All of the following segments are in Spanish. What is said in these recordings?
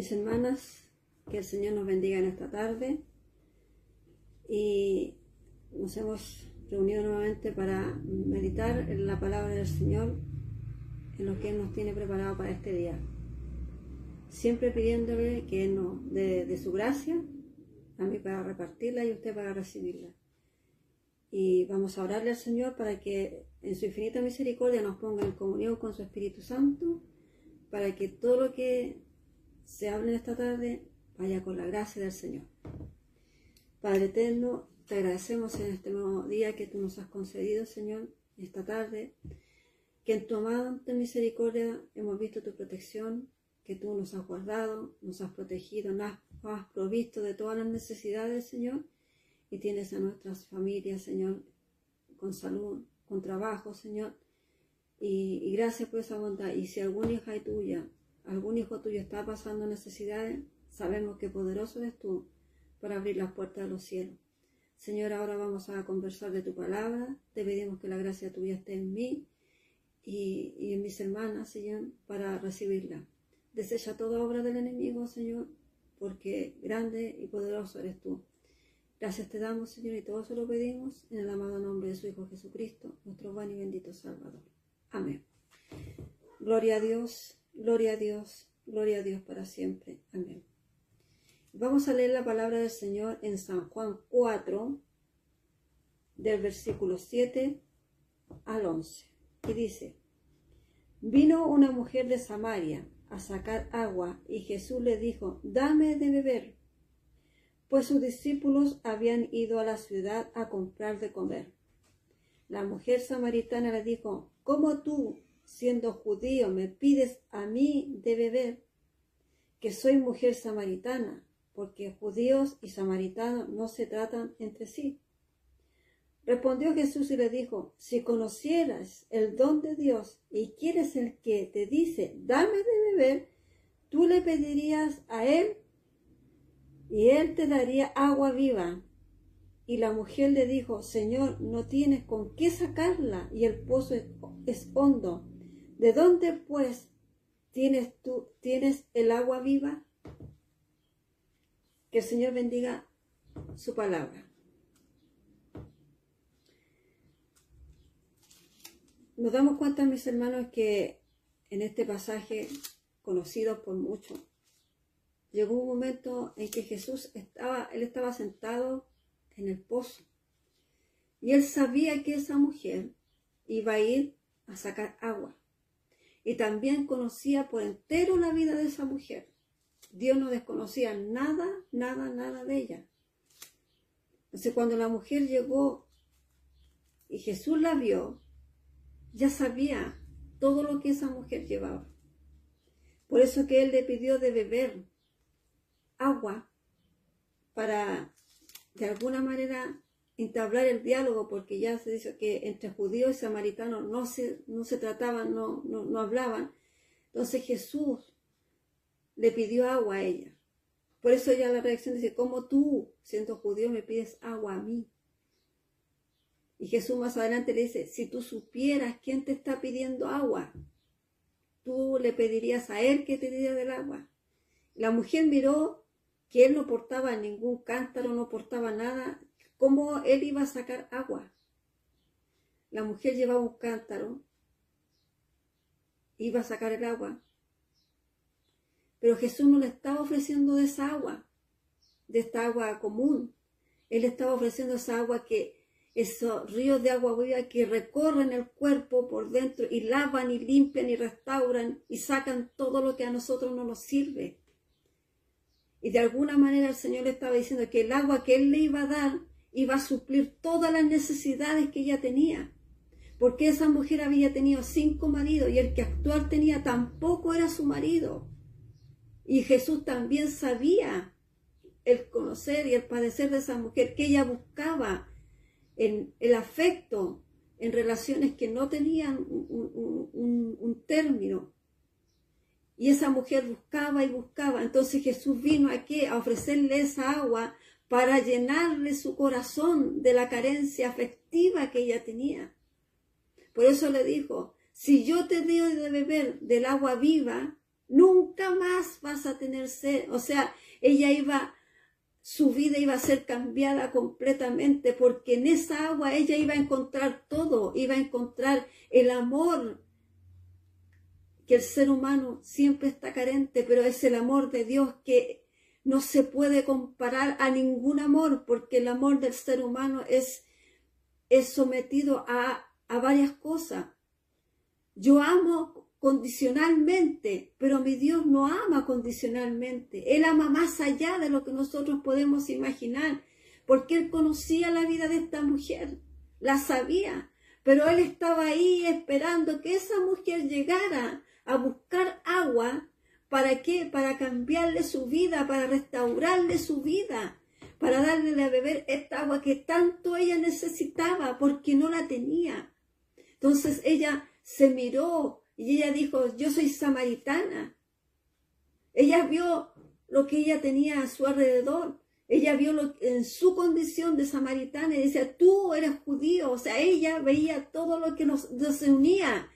mis hermanas, que el Señor nos bendiga en esta tarde y nos hemos reunido nuevamente para meditar en la palabra del Señor, en lo que Él nos tiene preparado para este día. Siempre pidiéndole que Él nos dé de su gracia, a mí para repartirla y a usted para recibirla. Y vamos a orarle al Señor para que en su infinita misericordia nos ponga en comunión con su Espíritu Santo, para que todo lo que se hable esta tarde vaya con la gracia del Señor. Padre eterno, te agradecemos en este nuevo día que tú nos has concedido, Señor, esta tarde, que en tu amante misericordia hemos visto tu protección, que tú nos has guardado, nos has protegido, nos has provisto de todas las necesidades, Señor, y tienes a nuestras familias, Señor, con salud, con trabajo, Señor. Y, y gracias por esa bondad. Y si alguna hija tuya algún hijo tuyo está pasando necesidades, sabemos que poderoso eres tú para abrir las puertas de los cielos. Señor, ahora vamos a conversar de tu palabra. Te pedimos que la gracia tuya esté en mí y, en mis hermanas, Señor, para recibirla. Desecha toda obra del enemigo, Señor, porque grande y poderoso eres tú. Gracias te damos, Señor, y todo se lo pedimos en el amado nombre de su Hijo Jesucristo, nuestro buen y bendito Salvador. Amén. Gloria a Dios. Gloria a Dios, gloria a Dios para siempre. Amén. Vamos a leer la palabra del Señor en San Juan 4, del versículo 7 al 11. Y dice, vino una mujer de Samaria a sacar agua y Jesús le dijo, dame de beber, pues sus discípulos habían ido a la ciudad a comprar de comer. La mujer samaritana le dijo, ¿cómo tú, siendo judío, me pides a mí de beber, que soy mujer samaritana, porque judíos y samaritanos no se tratan entre sí. Respondió Jesús y le dijo, si conocieras el don de Dios y quieres el que te dice, dame de beber, tú le pedirías a él y él te daría agua viva. Y la mujer le dijo, Señor, no tienes con qué sacarla y el pozo es hondo. ¿De dónde pues tienes tú tienes el agua viva? Que el Señor bendiga su palabra. Nos damos cuenta, mis hermanos, que en este pasaje, conocido por muchos, llegó un momento en que Jesús estaba, él estaba sentado en el pozo. Y él sabía que esa mujer iba a ir a sacar agua y también conocía por entero la vida de esa mujer. Dios no desconocía nada, nada, nada de ella. Entonces cuando la mujer llegó y Jesús la vio, ya sabía todo lo que esa mujer llevaba. Por eso que él le pidió de beber agua para de alguna manera entablar el diálogo, porque ya se dice que entre judíos y samaritanos no se, no se trataban, no, no, hablaban. Entonces Jesús le pidió agua a ella. Por eso ya la reacción dice, ¿cómo tú, siendo judío, me pides agua a mí? Y Jesús más adelante le dice, si tú supieras quién te está pidiendo agua, tú le pedirías a él que te diera del agua. La mujer miró que él no portaba ningún cántaro, no portaba nada, cómo él iba a sacar agua. La mujer llevaba un cántaro, iba a sacar el agua, pero Jesús no le estaba ofreciendo de esa agua, de esta agua común. Él estaba ofreciendo esa agua que, esos ríos de agua viva que recorren el cuerpo por dentro y lavan y limpian y restauran y sacan todo lo que a nosotros no nos sirve. Y de alguna manera el Señor le estaba diciendo que el agua que Él le iba a dar iba a suplir todas las necesidades que ella tenía. Porque esa mujer había tenido cinco maridos y el que actual tenía tampoco era su marido. Y Jesús también sabía el conocer y el padecer de esa mujer, que ella buscaba en el afecto en relaciones que no tenían un, un término. Y esa mujer buscaba y buscaba. Entonces Jesús vino aquí a ofrecerle esa agua para llenarle su corazón de la carencia afectiva que ella tenía. Por eso le dijo, si yo te doy de beber del agua viva, Nunca más vas a tener sed. O sea, ella iba, su vida iba a ser cambiada completamente porque en esa agua ella iba a encontrar todo, iba a encontrar el amor que el ser humano siempre está carente, pero es el amor de Dios que no se puede comparar a ningún amor porque el amor del ser humano es, es sometido a, a varias cosas. Yo amo condicionalmente, pero mi Dios no ama condicionalmente. Él ama más allá de lo que nosotros podemos imaginar, porque Él conocía la vida de esta mujer, la sabía, pero Él estaba ahí esperando que esa mujer llegara a buscar agua. ¿Para qué? Para cambiarle su vida, para restaurarle su vida, para darle a beber esta agua que tanto ella necesitaba porque no la tenía. Entonces ella se miró y ella dijo, yo soy samaritana. Ella vio lo que ella tenía a su alrededor. Ella vio lo, en su condición de samaritana y decía, tú eres judío. O sea, ella veía todo lo que nos, nos unía.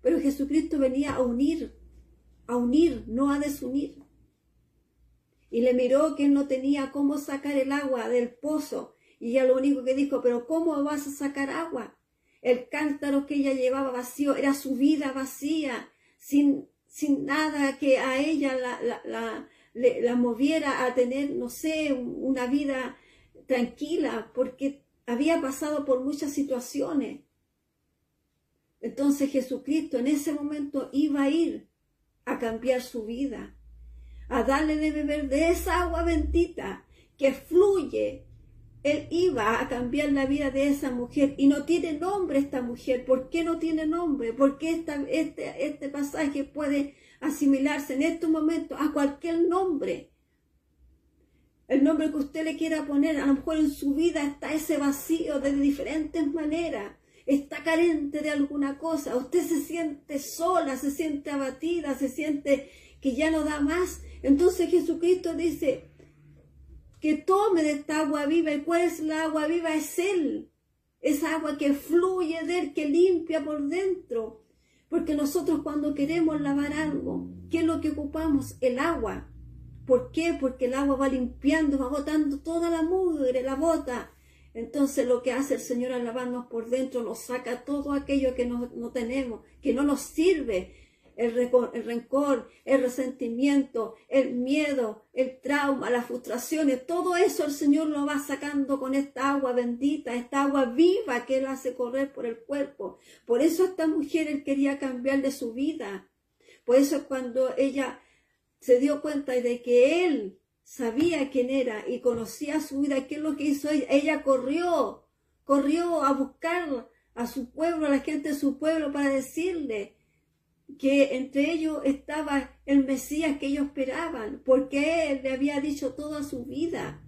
Pero Jesucristo venía a unir, a unir, no a desunir. Y le miró que él no tenía cómo sacar el agua del pozo. Y ella lo único que dijo, pero ¿cómo vas a sacar agua? El cántaro que ella llevaba vacío era su vida vacía, sin, sin nada que a ella la, la, la, moviera a tener, no sé, una vida tranquila, porque había pasado por muchas situaciones. Entonces Jesucristo en ese momento iba a ir a cambiar su vida, a darle de beber de esa agua bendita que fluye él iba a cambiar la vida de esa mujer y no tiene nombre esta mujer. ¿Por qué no tiene nombre? Porque esta, este, este pasaje puede asimilarse en estos momentos a cualquier nombre. El nombre que usted le quiera poner, a lo mejor en su vida está ese vacío de diferentes maneras. Está carente de alguna cosa. Usted se siente sola, se siente abatida, se siente que ya no da más. Entonces Jesucristo dice, que tome de esta agua viva. ¿Y cuál es la agua viva? Es Él. Esa agua que fluye de Él, que limpia por dentro. Porque nosotros cuando queremos lavar algo, ¿qué es lo que ocupamos? El agua. ¿Por qué? Porque el agua va limpiando, va botando toda la mugre, la bota. Entonces lo que hace el Señor al lavarnos por dentro, nos saca todo aquello que no, tenemos, que no nos sirve, el, rencor, el resentimiento, el miedo, el trauma, las frustraciones, todo eso el Señor lo va sacando con esta agua bendita, esta agua viva que Él hace correr por el cuerpo. Por eso esta mujer Él quería cambiar de su vida. Por eso cuando ella se dio cuenta de que Él sabía quién era y conocía su vida, ¿qué es lo que hizo ella? Ella corrió, corrió a buscar a su pueblo, a la gente de su pueblo para decirle, que entre ellos estaba el Mesías que ellos esperaban, porque Él le había dicho toda su vida,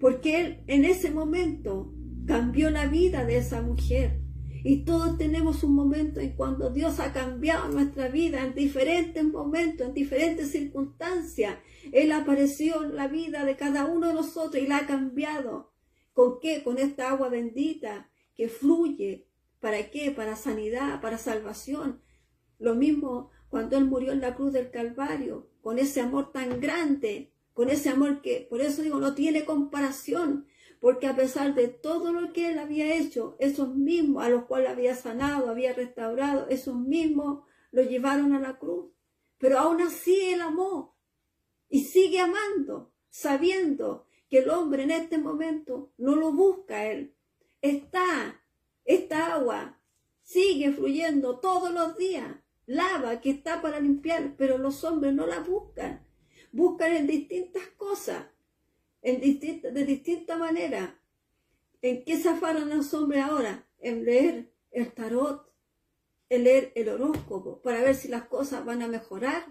porque Él en ese momento cambió la vida de esa mujer. Y todos tenemos un momento en cuando Dios ha cambiado nuestra vida en diferentes momentos, en diferentes circunstancias. Él apareció en la vida de cada uno de nosotros y la ha cambiado. ¿Con qué? Con esta agua bendita que fluye. ¿Para qué? Para sanidad, para salvación, lo mismo cuando Él murió en la cruz del Calvario, con ese amor tan grande, con ese amor que, por eso digo, no tiene comparación, porque a pesar de todo lo que Él había hecho, esos mismos a los cuales había sanado, había restaurado, esos mismos lo llevaron a la cruz. Pero aún así Él amó y sigue amando, sabiendo que el hombre en este momento no lo busca Él. Está, esta agua sigue fluyendo todos los días lava, que está para limpiar, pero los hombres no la buscan. Buscan en distintas cosas, en de distinta manera. ¿En qué zafaron los hombres ahora? En leer el tarot, en leer el horóscopo, para ver si las cosas van a mejorar,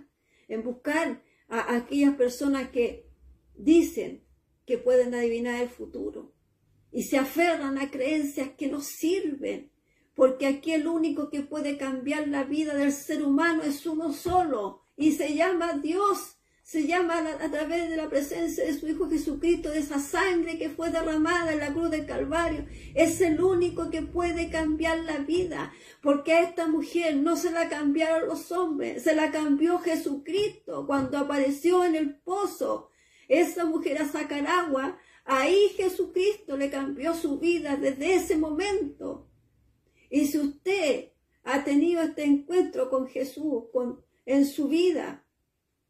en buscar a aquellas personas que dicen que pueden adivinar el futuro y se aferran a creencias que no sirven porque aquí el único que puede cambiar la vida del ser humano es uno solo y se llama Dios. Se llama a, través de la presencia de su Hijo Jesucristo, de esa sangre que fue derramada en la cruz del Calvario. Es el único que puede cambiar la vida, porque a esta mujer no se la cambiaron los hombres, se la cambió Jesucristo cuando apareció en el pozo. Esa mujer a sacar agua, ahí Jesucristo le cambió su vida desde ese momento. Y si usted ha tenido este encuentro con Jesús con, en su vida,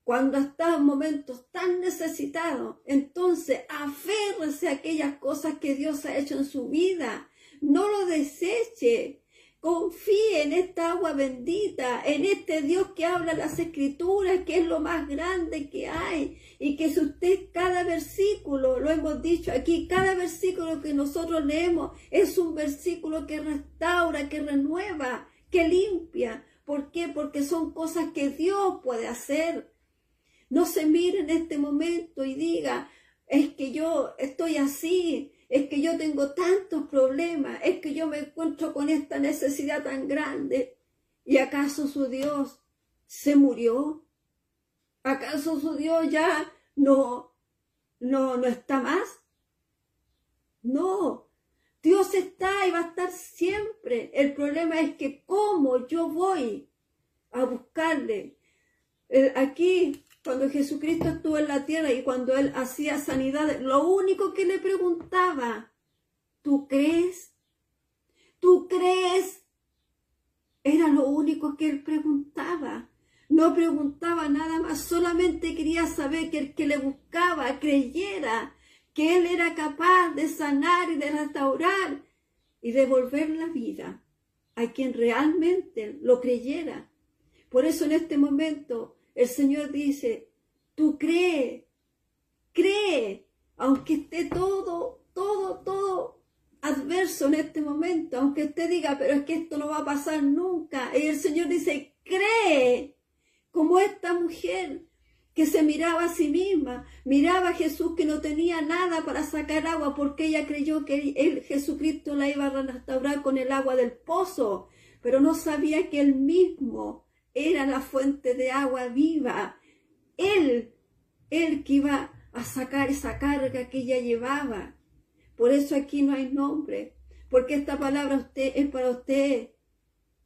cuando está en momentos tan necesitados, entonces aférrese a aquellas cosas que Dios ha hecho en su vida. No lo deseche. Confíe en esta agua bendita, en este Dios que habla las escrituras, que es lo más grande que hay. Y que si usted cada versículo, lo hemos dicho aquí, cada versículo que nosotros leemos es un versículo que restaura, que renueva, que limpia. ¿Por qué? Porque son cosas que Dios puede hacer. No se mire en este momento y diga, es que yo estoy así, es que yo tengo tantos problemas, es que yo me encuentro con esta necesidad tan grande. ¿Y acaso su Dios se murió? ¿Acaso su Dios ya no, no, no está más? No, Dios está y va a estar siempre. El problema es que cómo yo voy a buscarle. Aquí cuando Jesucristo estuvo en la tierra y cuando él hacía sanidad, lo único que le preguntaba, ¿tú crees? ¿Tú crees? Era lo único que él preguntaba. No preguntaba nada más, solamente quería saber que el que le buscaba creyera que él era capaz de sanar y de restaurar y devolver la vida a quien realmente lo creyera. Por eso en este momento el Señor dice, tú cree, cree, aunque esté todo, todo, todo adverso en este momento, aunque usted diga, pero es que esto no va a pasar nunca. Y el Señor dice, cree, como esta mujer que se miraba a sí misma, miraba a Jesús que no tenía nada para sacar agua porque ella creyó que él, Jesucristo la iba a restaurar con el agua del pozo, pero no sabía que él mismo era la fuente de agua viva. Él, él que iba a sacar esa carga que ella llevaba. Por eso aquí no hay nombre, porque esta palabra usted es para usted,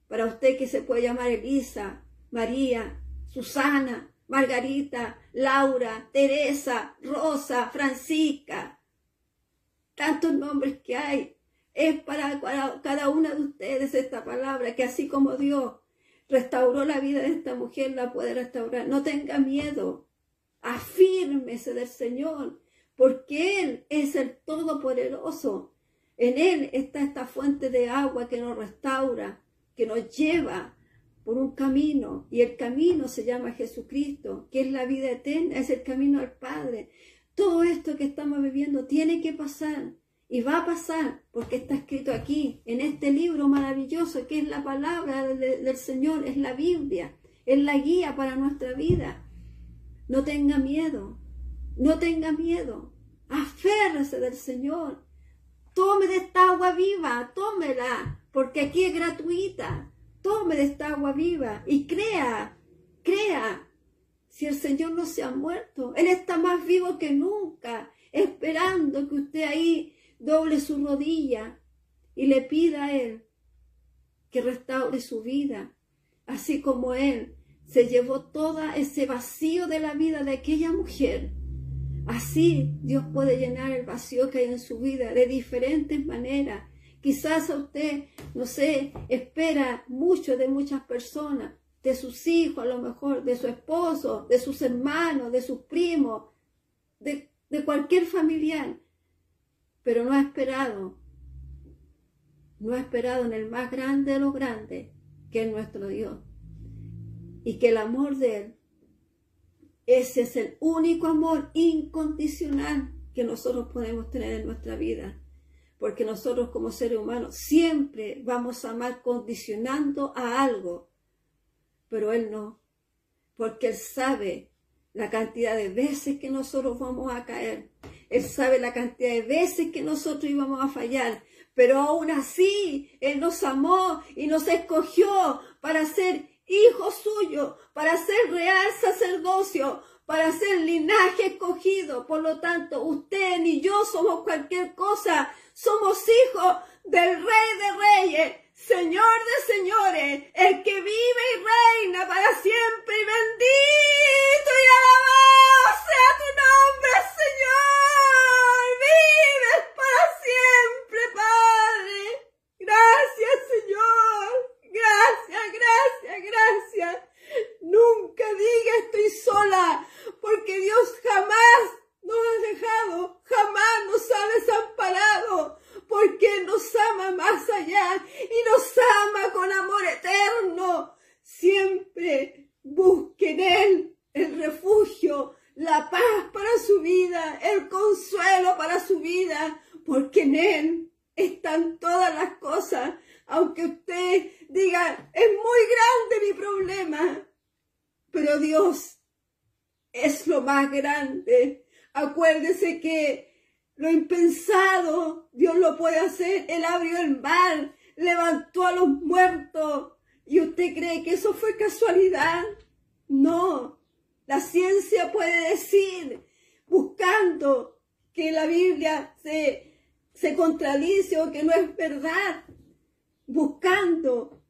para usted que se puede llamar Elisa, María, Susana, Margarita, Laura, Teresa, Rosa, Francisca. Tantos nombres que hay. Es para cada una de ustedes esta palabra, que así como Dios restauró la vida de esta mujer, la puede restaurar. No tenga miedo. Afírmese del Señor, porque Él es el Todopoderoso. En Él está esta fuente de agua que nos restaura, que nos lleva por un camino. Y el camino se llama Jesucristo, que es la vida eterna, es el camino al Padre. Todo esto que estamos viviendo tiene que pasar. Y va a pasar porque está escrito aquí, en este libro maravilloso que es la palabra del, Señor, es la Biblia, es la guía para nuestra vida. No tenga miedo, no tenga miedo, aférrese del Señor. Tome de esta agua viva, tómela, porque aquí es gratuita. Tome de esta agua viva y crea, crea. Si el Señor no se ha muerto, Él está más vivo que nunca, esperando que usted ahí doble su rodilla y le pida a Él que restaure su vida, así como Él se llevó todo ese vacío de la vida de aquella mujer. Así Dios puede llenar el vacío que hay en su vida de diferentes maneras. Quizás a usted, no sé, espera mucho de muchas personas, de sus hijos a lo mejor, de su esposo, de sus hermanos, de sus primos, de, de cualquier familiar pero no ha esperado, no ha esperado en el más grande de los grandes, que es nuestro Dios. Y que el amor de Él, ese es el único amor incondicional que nosotros podemos tener en nuestra vida. Porque nosotros como seres humanos siempre vamos a amar condicionando a algo, pero Él no, porque Él sabe la cantidad de veces que nosotros vamos a caer. Él sabe la cantidad de veces que nosotros íbamos a fallar, pero aún así Él nos amó y nos escogió para ser hijos suyos, para ser real sacerdocio, para ser linaje escogido. Por lo tanto, usted ni yo somos cualquier cosa. Somos hijos del Rey de Reyes, Señor de Señores, el que vive y reina para siempre y bendito y alabado sea tu nombre, Señor. Vives para siempre, Padre. Gracias, Señor. Gracias, gracias, gracias. Nunca diga estoy sola, porque Dios jamás nos ha dejado, jamás nos ha desamparado, porque nos ama más allá y nos ama con amor eterno. Siempre busque en Él el refugio, paz para su vida, el consuelo para su vida, porque en Él están todas las cosas. Aunque usted diga, es muy grande mi problema, pero Dios es lo más grande. Acuérdese que lo impensado, Dios lo puede hacer. Él abrió el mar, levantó a los muertos. ¿Y usted cree que eso fue casualidad? No. La ciencia puede decir, buscando que la Biblia se, se contradice o que no es verdad, buscando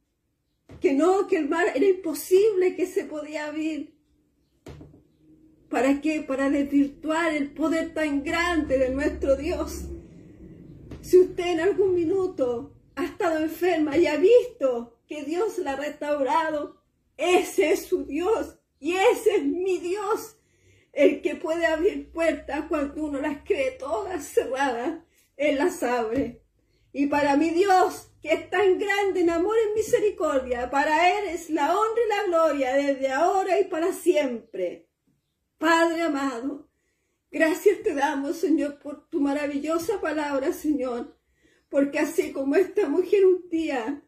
que no, que el mar era imposible que se podía abrir. ¿Para qué? Para desvirtuar el poder tan grande de nuestro Dios. Si usted en algún minuto ha estado enferma y ha visto que Dios la ha restaurado, ese es su Dios y ese es mi Dios, el que puede abrir puertas cuando uno las cree todas cerradas, Él las abre. Y para mi Dios, que es tan grande en amor y misericordia, para Él es la honra y la gloria desde ahora y para siempre. Padre amado, gracias te damos, Señor, por tu maravillosa palabra, Señor, porque así como esta mujer un día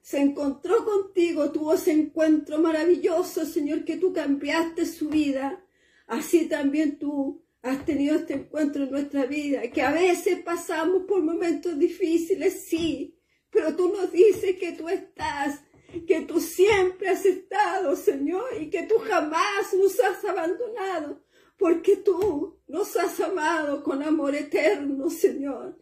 se encontró contigo, tuvo ese encuentro maravilloso, Señor, que tú cambiaste su vida, así también tú has tenido este encuentro en nuestra vida, que a veces pasamos por momentos difíciles, sí, pero tú nos dices que tú estás que tú siempre has estado, Señor, y que tú jamás nos has abandonado, porque tú nos has amado con amor eterno, Señor.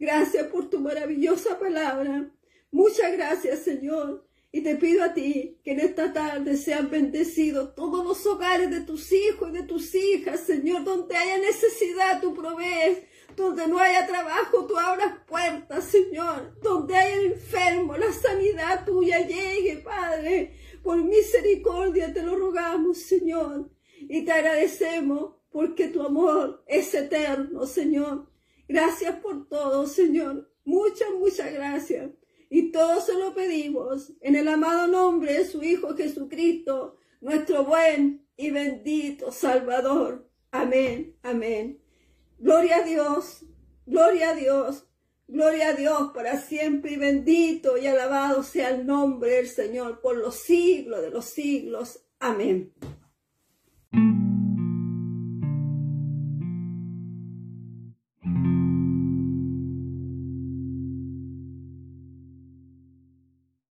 Gracias por tu maravillosa palabra. Muchas gracias, Señor. Y te pido a ti que en esta tarde sean bendecidos todos los hogares de tus hijos y de tus hijas, Señor, donde haya necesidad, tú provees donde no haya trabajo, tú abras puertas, Señor. Donde haya enfermo, la sanidad tuya llegue, Padre. Por misericordia te lo rogamos, Señor. Y te agradecemos porque tu amor es eterno, Señor. Gracias por todo, Señor. Muchas, muchas gracias. Y todo se lo pedimos en el amado nombre de su Hijo Jesucristo, nuestro buen y bendito Salvador. Amén, amén. Gloria a Dios, gloria a Dios, gloria a Dios para siempre y bendito y alabado sea el nombre del Señor por los siglos de los siglos. Amén.